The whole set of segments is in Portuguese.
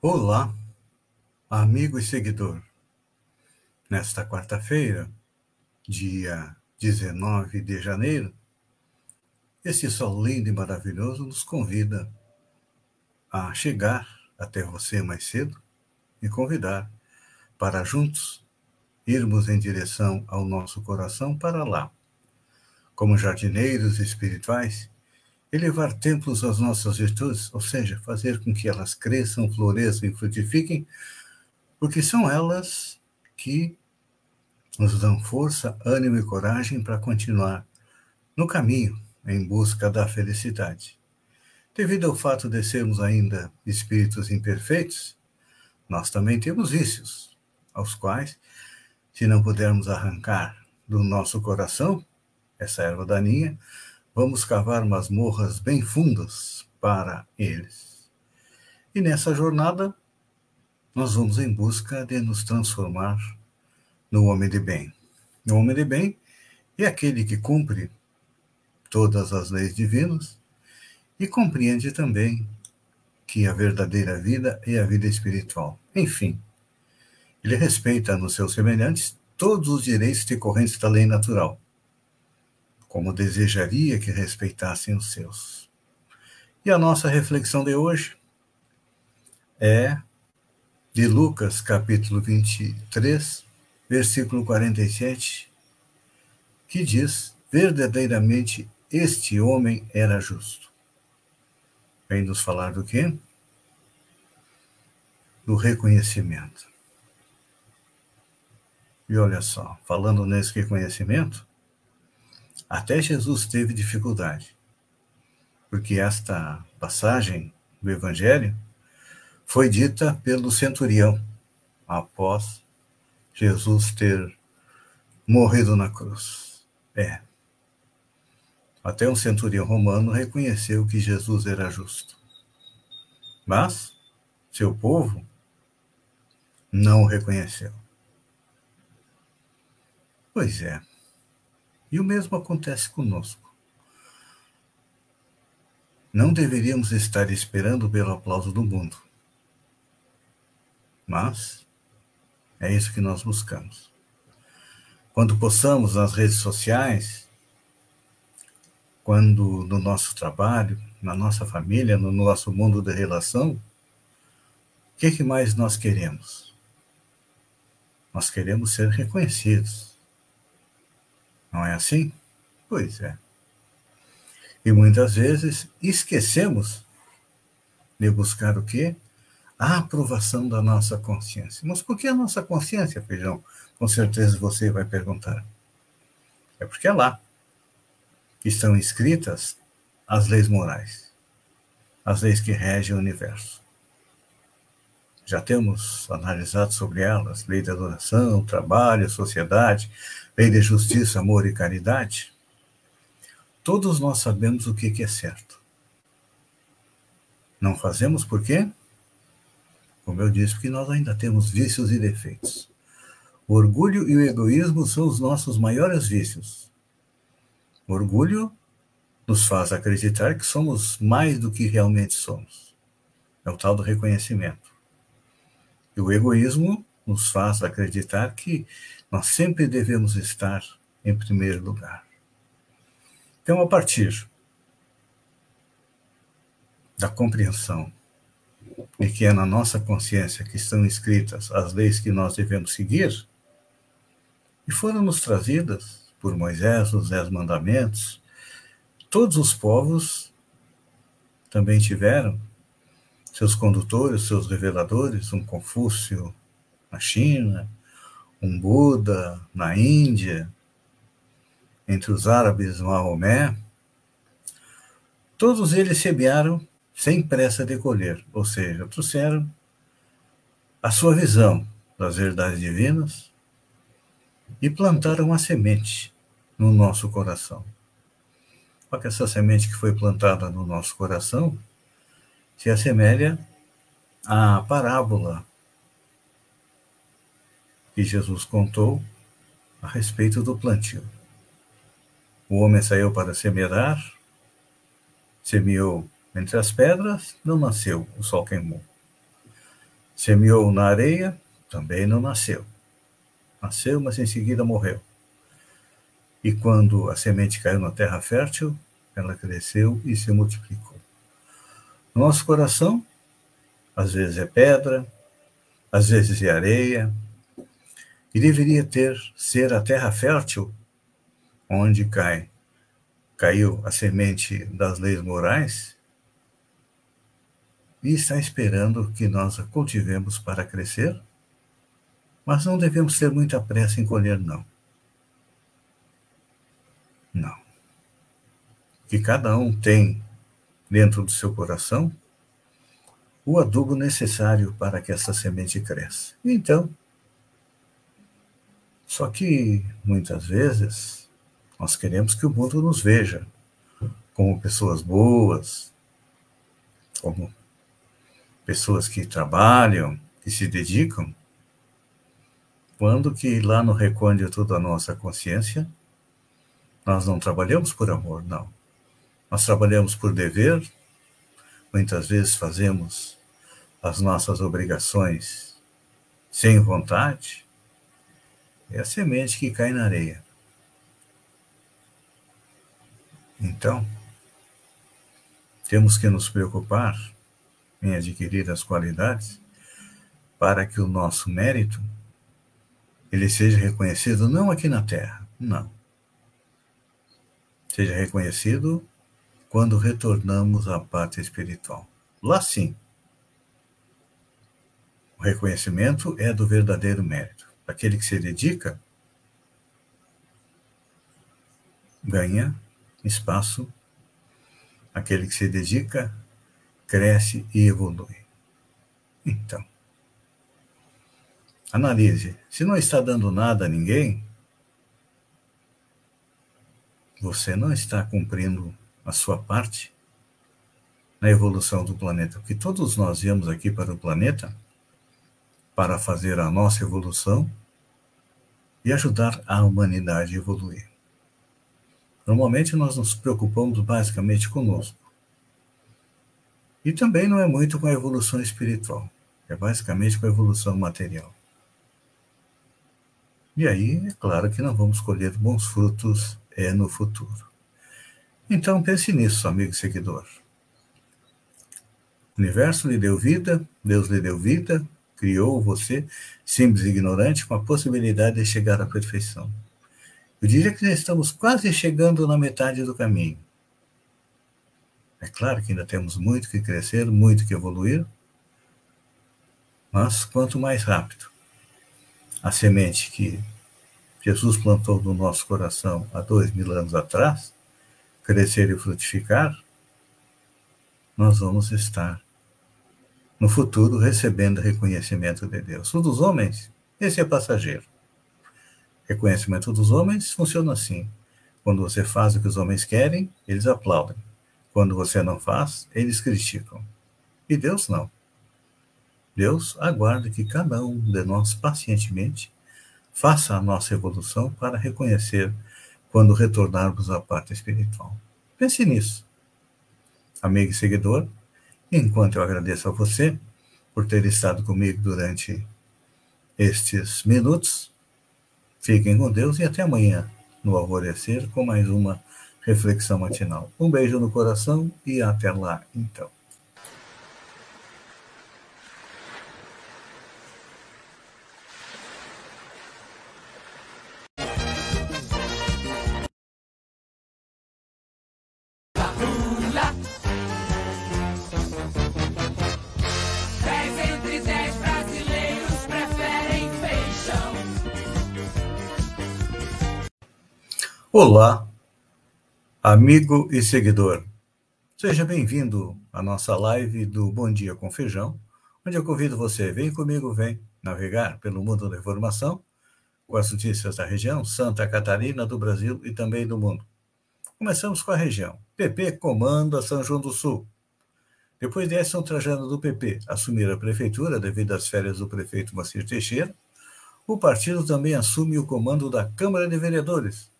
Olá, amigo e seguidor. Nesta quarta-feira, dia 19 de janeiro, esse sol lindo e maravilhoso nos convida a chegar até você mais cedo e convidar para juntos irmos em direção ao nosso coração para lá. Como jardineiros espirituais, elevar templos às nossas virtudes, ou seja, fazer com que elas cresçam, floresçam e frutifiquem, porque são elas que nos dão força, ânimo e coragem para continuar no caminho em busca da felicidade. Devido ao fato de sermos ainda espíritos imperfeitos, nós também temos vícios, aos quais, se não pudermos arrancar do nosso coração essa erva daninha, Vamos cavar masmorras bem fundas para eles. E nessa jornada, nós vamos em busca de nos transformar no homem de bem. O homem de bem é aquele que cumpre todas as leis divinas e compreende também que a verdadeira vida é a vida espiritual. Enfim, ele respeita nos seus semelhantes todos os direitos decorrentes da lei natural como desejaria que respeitassem os seus. E a nossa reflexão de hoje é de Lucas, capítulo 23, versículo 47, que diz: Verdadeiramente este homem era justo. Vem nos falar do quê? Do reconhecimento. E olha só, falando nesse reconhecimento, até Jesus teve dificuldade, porque esta passagem do Evangelho foi dita pelo centurião após Jesus ter morrido na cruz. É. Até um centurião romano reconheceu que Jesus era justo. Mas seu povo não o reconheceu. Pois é. E o mesmo acontece conosco. Não deveríamos estar esperando pelo aplauso do mundo. Mas é isso que nós buscamos. Quando possamos nas redes sociais, quando no nosso trabalho, na nossa família, no nosso mundo de relação, o que, que mais nós queremos? Nós queremos ser reconhecidos. Não é assim? Pois é. E muitas vezes esquecemos de buscar o quê? A aprovação da nossa consciência. Mas por que a nossa consciência, feijão? Com certeza você vai perguntar. É porque é lá que estão escritas as leis morais, as leis que regem o universo. Já temos analisado sobre elas, lei da adoração, trabalho, sociedade, lei de justiça, amor e caridade, todos nós sabemos o que é certo. Não fazemos por quê? Como eu disse, porque nós ainda temos vícios e defeitos. O orgulho e o egoísmo são os nossos maiores vícios. O orgulho nos faz acreditar que somos mais do que realmente somos. É o tal do reconhecimento. E o egoísmo nos faz acreditar que nós sempre devemos estar em primeiro lugar. Então, a partir da compreensão de que é na nossa consciência que estão escritas as leis que nós devemos seguir, e foram nos trazidas por Moisés os Dez Mandamentos, todos os povos também tiveram seus condutores, seus reveladores, um Confúcio na China, um Buda na Índia, entre os árabes Maomé, todos eles semearam sem pressa de colher, ou seja, trouxeram a sua visão das verdades divinas e plantaram a semente no nosso coração. Só que essa semente que foi plantada no nosso coração se assemelha à parábola que Jesus contou a respeito do plantio. O homem saiu para semear, semeou entre as pedras, não nasceu, o sol queimou. Semeou na areia, também não nasceu. Nasceu, mas em seguida morreu. E quando a semente caiu na terra fértil, ela cresceu e se multiplicou. Nosso coração, às vezes é pedra, às vezes é areia, e deveria ter ser a terra fértil onde cai caiu a semente das leis morais e está esperando que nós a cultivemos para crescer, mas não devemos ter muita pressa em colher, não. Não. Que cada um tem dentro do seu coração o adubo necessário para que essa semente cresça. Então, só que muitas vezes nós queremos que o mundo nos veja como pessoas boas, como pessoas que trabalham, que se dedicam, quando que lá no recôndito da nossa consciência, nós não trabalhamos por amor, não. Nós trabalhamos por dever, muitas vezes fazemos as nossas obrigações sem vontade, é a semente que cai na areia. Então, temos que nos preocupar em adquirir as qualidades para que o nosso mérito ele seja reconhecido não aqui na terra, não. Seja reconhecido quando retornamos à parte espiritual. Lá sim. O reconhecimento é do verdadeiro mérito. Aquele que se dedica ganha espaço. Aquele que se dedica cresce e evolui. Então, analise. Se não está dando nada a ninguém, você não está cumprindo a sua parte na evolução do planeta. Porque todos nós viemos aqui para o planeta para fazer a nossa evolução e ajudar a humanidade a evoluir. Normalmente nós nos preocupamos basicamente conosco. E também não é muito com a evolução espiritual, é basicamente com a evolução material. E aí, é claro que não vamos colher bons frutos é no futuro. Então pense nisso, amigo seguidor. O universo lhe deu vida, Deus lhe deu vida, criou você, simples e ignorante, com a possibilidade de chegar à perfeição. Eu diria que já estamos quase chegando na metade do caminho. É claro que ainda temos muito que crescer, muito que evoluir, mas quanto mais rápido a semente que Jesus plantou no nosso coração há dois mil anos atrás crescer e frutificar, nós vamos estar no futuro recebendo reconhecimento de Deus. O dos homens, esse é passageiro. Reconhecimento dos homens funciona assim. Quando você faz o que os homens querem, eles aplaudem. Quando você não faz, eles criticam. E Deus não. Deus aguarda que cada um de nós pacientemente faça a nossa evolução para reconhecer quando retornarmos à parte espiritual. Pense nisso. Amigo e seguidor, enquanto eu agradeço a você por ter estado comigo durante estes minutos, fiquem com Deus e até amanhã, no alvorecer, com mais uma reflexão matinal. Um beijo no coração e até lá, então. Olá, amigo e seguidor. Seja bem-vindo à nossa live do Bom Dia com Feijão, onde eu convido você, vem comigo, vem navegar pelo mundo da informação, com as notícias da região, Santa Catarina, do Brasil e também do mundo. Começamos com a região. PP comanda São João do Sul. Depois de Edson Trajano do PP assumir a prefeitura devido às férias do prefeito Macir Teixeira, o partido também assume o comando da Câmara de Vereadores,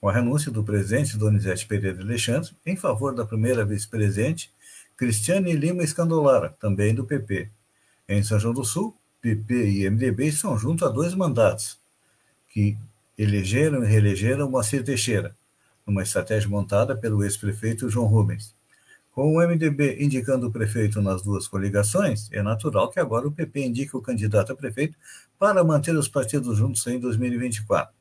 com a renúncia do presidente Donizete Pereira Alexandre em favor da primeira vice-presidente Cristiane Lima Escandolara, também do PP. Em São João do Sul, PP e MDB estão junto a dois mandatos, que elegeram e reelegeram Moacir Teixeira, numa estratégia montada pelo ex-prefeito João Rubens. Com o MDB indicando o prefeito nas duas coligações, é natural que agora o PP indique o candidato a prefeito para manter os partidos juntos em 2024.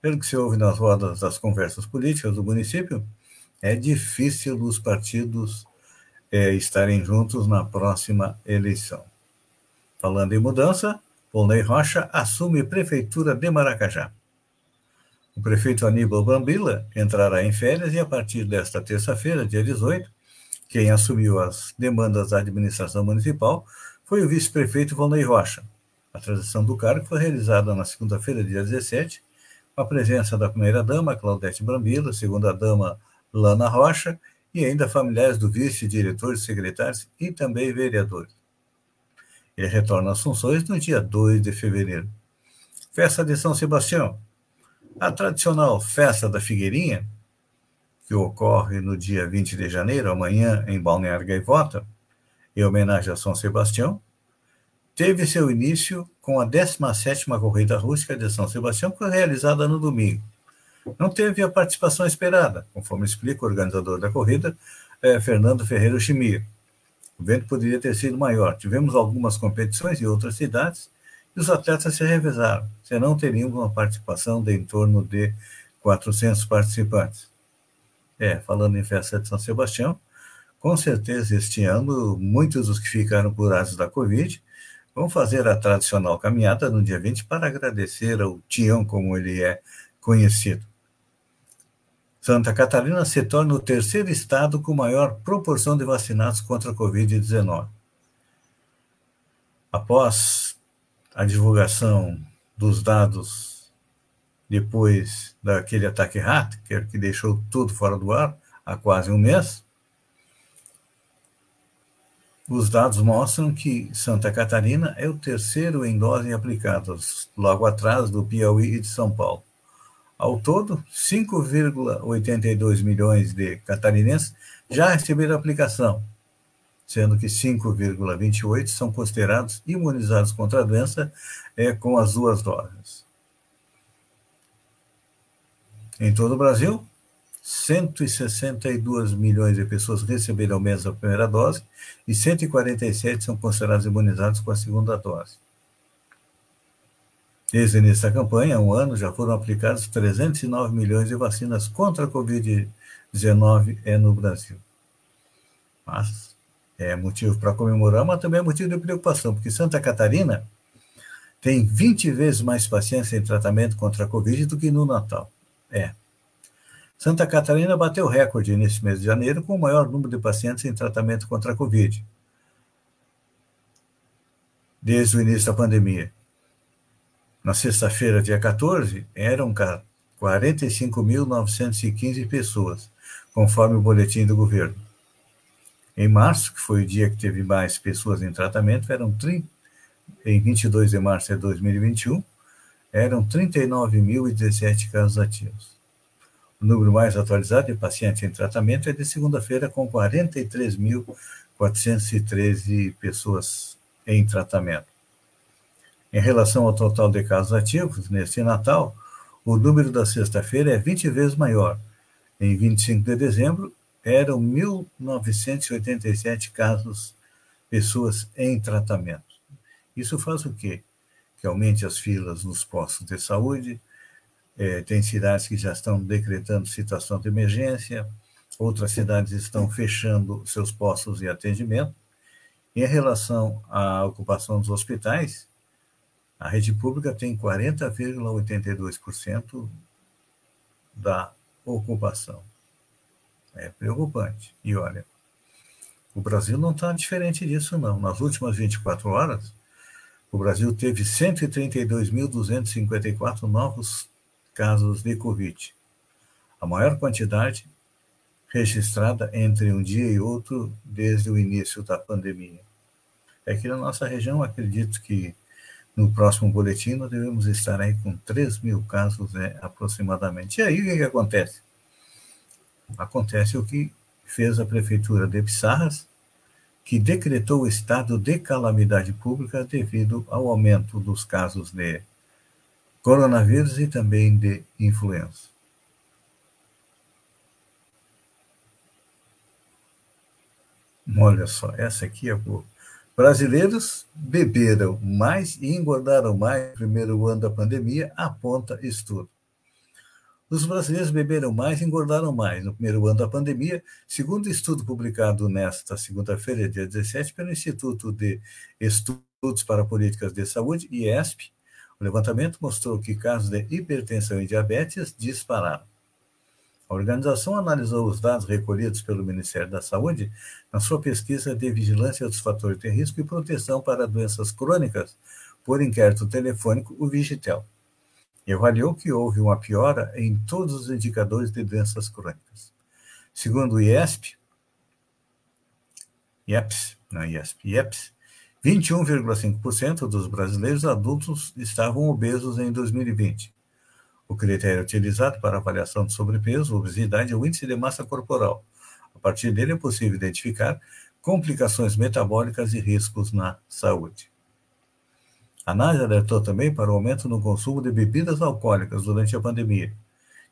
Pelo que se ouve nas rodas das conversas políticas do município, é difícil os partidos é, estarem juntos na próxima eleição. Falando em mudança, Polnei Rocha assume prefeitura de Maracajá. O prefeito Aníbal Brambila entrará em férias e, a partir desta terça-feira, dia 18, quem assumiu as demandas da administração municipal foi o vice-prefeito Valnei Rocha. A transição do cargo foi realizada na segunda-feira, dia 17, com a presença da primeira-dama, Claudete Brambila, segunda-dama, Lana Rocha, e ainda familiares do vice, diretores, secretários e também vereadores. Ele retorna às funções no dia 2 de fevereiro. Festa de São Sebastião. A tradicional Festa da Figueirinha que ocorre no dia 20 de janeiro, amanhã, em Balneário Gaivota, em homenagem a São Sebastião, teve seu início com a 17ª Corrida Rústica de São Sebastião, que foi realizada no domingo. Não teve a participação esperada, conforme explica o organizador da corrida, eh, Fernando Ferreira Chimia. O vento poderia ter sido maior. Tivemos algumas competições em outras cidades e os atletas se revezaram, senão teríamos uma participação de em torno de 400 participantes. É, falando em festa de São Sebastião, com certeza este ano, muitos dos que ficaram curados da Covid vão fazer a tradicional caminhada no dia 20 para agradecer ao Tião, como ele é conhecido. Santa Catarina se torna o terceiro estado com maior proporção de vacinados contra a Covid-19. Após a divulgação dos dados depois daquele ataque hacker que deixou tudo fora do ar há quase um mês, os dados mostram que Santa Catarina é o terceiro em doses aplicadas, logo atrás do Piauí e de São Paulo. Ao todo, 5,82 milhões de catarinenses já receberam aplicação, sendo que 5,28 são considerados imunizados contra a doença é, com as duas doses. Em todo o Brasil, 162 milhões de pessoas receberam ao menos a primeira dose e 147 são considerados imunizados com a segunda dose. Desde o início da campanha, há um ano, já foram aplicados 309 milhões de vacinas contra a Covid-19 no Brasil. Mas é motivo para comemorar, mas também é motivo de preocupação, porque Santa Catarina tem 20 vezes mais pacientes em tratamento contra a Covid do que no Natal. É. Santa Catarina bateu recorde nesse mês de janeiro com o maior número de pacientes em tratamento contra a Covid. Desde o início da pandemia. Na sexta-feira, dia 14, eram 45.915 pessoas, conforme o boletim do governo. Em março, que foi o dia que teve mais pessoas em tratamento, eram 30, em 22 de março de 2021, eram 39.017 casos ativos. O número mais atualizado de pacientes em tratamento é de segunda-feira, com 43.413 pessoas em tratamento. Em relação ao total de casos ativos, neste Natal, o número da sexta-feira é 20 vezes maior. Em 25 de dezembro, eram 1.987 casos, pessoas em tratamento. Isso faz o quê? que aumente as filas nos postos de saúde. É, tem cidades que já estão decretando situação de emergência, outras cidades estão fechando seus postos de atendimento. Em relação à ocupação dos hospitais, a rede pública tem 40,82% da ocupação. É preocupante. E olha, o Brasil não está diferente disso, não. Nas últimas 24 horas, o Brasil teve 132.254 novos casos de Covid, a maior quantidade registrada entre um dia e outro desde o início da pandemia. Aqui na nossa região, acredito que no próximo boletim nós devemos estar aí com 3 mil casos né, aproximadamente. E aí o que, que acontece? Acontece o que fez a prefeitura de Pissarras, que decretou o estado de calamidade pública devido ao aumento dos casos de coronavírus e também de influenza. Olha só, essa aqui é boa. Brasileiros beberam mais e engordaram mais no primeiro ano da pandemia, aponta estudo. Os brasileiros beberam mais e engordaram mais no primeiro ano da pandemia, segundo estudo publicado nesta segunda-feira, dia 17, pelo Instituto de Estudos para Políticas de Saúde, IESP. O levantamento mostrou que casos de hipertensão e diabetes dispararam. A organização analisou os dados recolhidos pelo Ministério da Saúde na sua pesquisa de vigilância dos fatores de risco e proteção para doenças crônicas por inquérito telefônico, o Vigitel e avaliou que houve uma piora em todos os indicadores de doenças crônicas. Segundo o IESP, IEPS, não IESP, IEPS, 21,5% dos brasileiros adultos estavam obesos em 2020. O critério utilizado para avaliação de sobrepeso, obesidade é o índice de massa corporal. A partir dele é possível identificar complicações metabólicas e riscos na saúde. A análise alertou também para o aumento no consumo de bebidas alcoólicas durante a pandemia,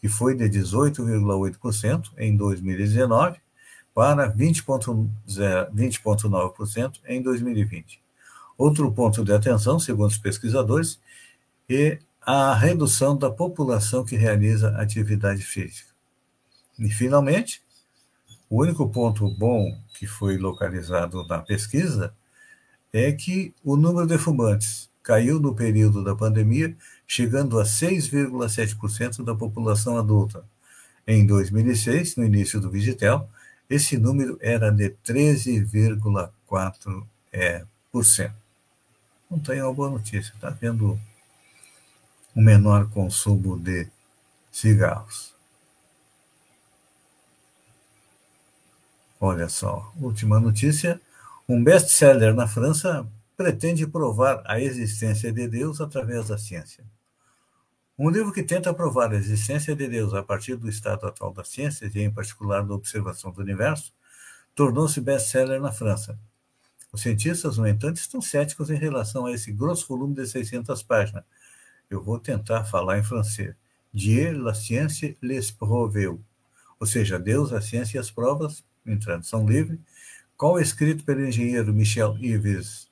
que foi de 18,8% em 2019 para 20,9% em 2020. Outro ponto de atenção, segundo os pesquisadores, é a redução da população que realiza atividade física. E, finalmente, o único ponto bom que foi localizado na pesquisa é que o número de fumantes caiu no período da pandemia, chegando a 6,7% da população adulta. Em 2006, no início do Vigitel, esse número era de 13,4%. É, Não tem uma boa notícia, está havendo um menor consumo de cigarros. Olha só, última notícia: um best-seller na França pretende provar a existência de Deus através da ciência. Um livro que tenta provar a existência de Deus a partir do estado atual das ciências, e em particular da observação do universo, tornou-se best-seller na França. Os cientistas, no entanto, estão céticos em relação a esse grosso volume de 600 páginas. Eu vou tentar falar em francês. Dieu, la science, les prouves. Ou seja, Deus, a ciência e as provas, em tradução livre, qual escrito pelo engenheiro Michel Yves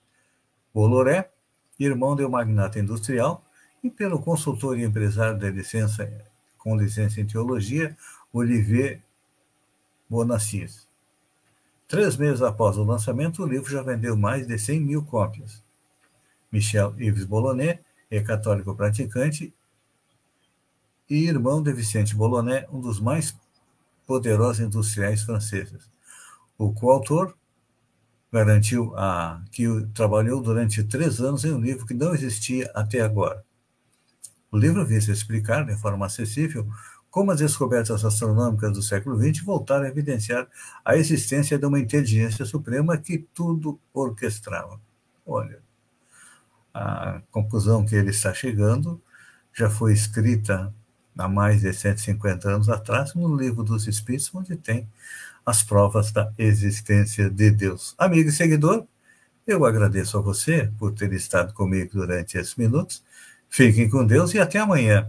Boloré, irmão de um magnata industrial, e pelo consultor e empresário de licença, com licença em teologia, Olivier Bonassis. Três meses após o lançamento, o livro já vendeu mais de 100 mil cópias. Michel Yves Bolonet é católico praticante e irmão de Vicente Bolonet, um dos mais poderosos industriais franceses. O coautor garantiu a, que trabalhou durante três anos em um livro que não existia até agora. O livro visa explicar, de forma acessível, como as descobertas astronômicas do século XX voltaram a evidenciar a existência de uma inteligência suprema que tudo orquestrava. Olha, a conclusão que ele está chegando já foi escrita há mais de 150 anos atrás no Livro dos Espíritos, onde tem as provas da existência de Deus. Amigo e seguidor, eu agradeço a você por ter estado comigo durante esses minutos. Fiquem com Deus e até amanhã,